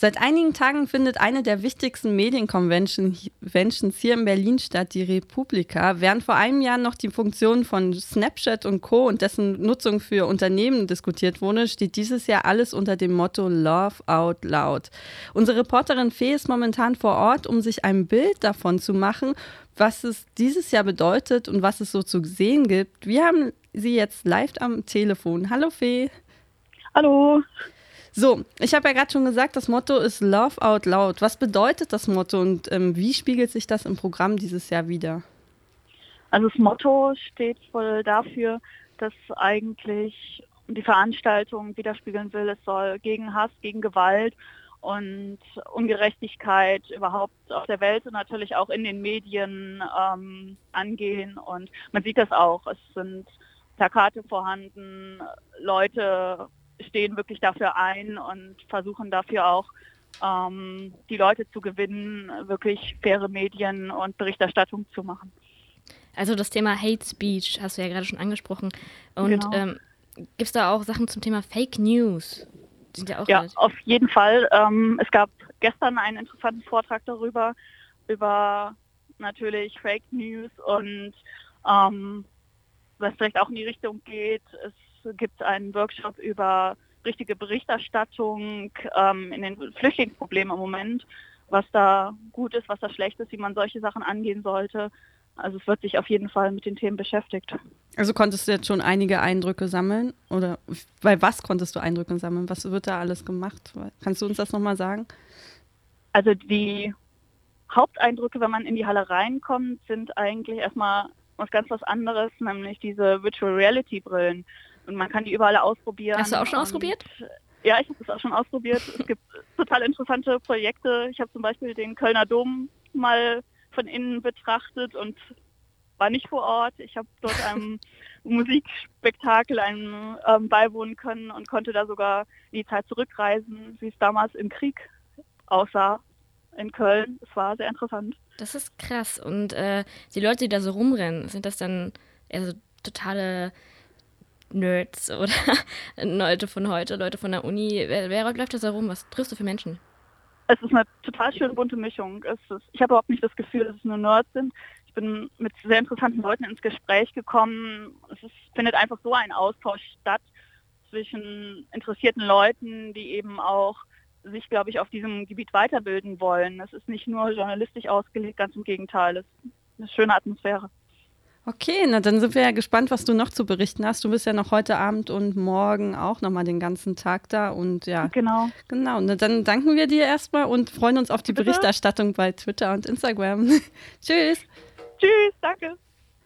Seit einigen Tagen findet eine der wichtigsten Medienconventions hier in Berlin statt, die Republika. Während vor einem Jahr noch die Funktion von Snapchat und Co. und dessen Nutzung für Unternehmen diskutiert wurde, steht dieses Jahr alles unter dem Motto Love Out Loud. Unsere Reporterin Fee ist momentan vor Ort, um sich ein Bild davon zu machen, was es dieses Jahr bedeutet und was es so zu sehen gibt. Wir haben sie jetzt live am Telefon. Hallo Fee. Hallo. So, ich habe ja gerade schon gesagt, das Motto ist Love Out Loud. Was bedeutet das Motto und ähm, wie spiegelt sich das im Programm dieses Jahr wieder? Also das Motto steht voll dafür, dass eigentlich die Veranstaltung widerspiegeln will, es soll gegen Hass, gegen Gewalt und Ungerechtigkeit überhaupt auf der Welt und natürlich auch in den Medien ähm, angehen. Und man sieht das auch. Es sind Plakate vorhanden, Leute stehen wirklich dafür ein und versuchen dafür auch ähm, die Leute zu gewinnen, wirklich faire Medien und Berichterstattung zu machen. Also das Thema Hate Speech hast du ja gerade schon angesprochen. Und genau. ähm, gibt es da auch Sachen zum Thema Fake News? Sind ja, auch ja auf jeden Fall. Ähm, es gab gestern einen interessanten Vortrag darüber, über natürlich Fake News und ähm, was vielleicht auch in die Richtung geht. Es gibt einen Workshop über richtige Berichterstattung ähm, in den Flüchtlingsproblemen im Moment, was da gut ist, was da schlecht ist, wie man solche Sachen angehen sollte. Also es wird sich auf jeden Fall mit den Themen beschäftigt. Also konntest du jetzt schon einige Eindrücke sammeln? Oder bei was konntest du Eindrücke sammeln? Was wird da alles gemacht? Kannst du uns das nochmal sagen? Also die Haupteindrücke, wenn man in die Halle reinkommt, sind eigentlich erstmal was ganz was anderes, nämlich diese Virtual Reality Brillen. Und man kann die überall ausprobieren. Hast du auch schon ausprobiert? Ja, ich habe das auch schon ausprobiert. es gibt total interessante Projekte. Ich habe zum Beispiel den Kölner Dom mal von innen betrachtet und war nicht vor Ort. Ich habe dort einem Musikspektakel einem ähm, beiwohnen können und konnte da sogar in die Zeit zurückreisen, wie es damals im Krieg aussah in Köln. Es war sehr interessant. Das ist krass. Und äh, die Leute, die da so rumrennen, sind das dann eher so totale Nerds oder Leute von heute, Leute von der Uni? Wer, wer läuft das da rum? Was triffst du für Menschen? Es ist eine total schöne bunte Mischung. Ist, ich habe überhaupt nicht das Gefühl, dass es nur Nerds sind. Ich bin mit sehr interessanten Leuten ins Gespräch gekommen. Es ist, findet einfach so ein Austausch statt zwischen interessierten Leuten, die eben auch sich, glaube ich, auf diesem Gebiet weiterbilden wollen. Es ist nicht nur journalistisch ausgelegt, ganz im Gegenteil. Es ist eine schöne Atmosphäre. Okay, na dann sind wir ja gespannt, was du noch zu berichten hast. Du bist ja noch heute Abend und morgen auch nochmal den ganzen Tag da und ja. Genau. Genau, na dann danken wir dir erstmal und freuen uns auf die Bitte? Berichterstattung bei Twitter und Instagram. Tschüss. Tschüss, danke.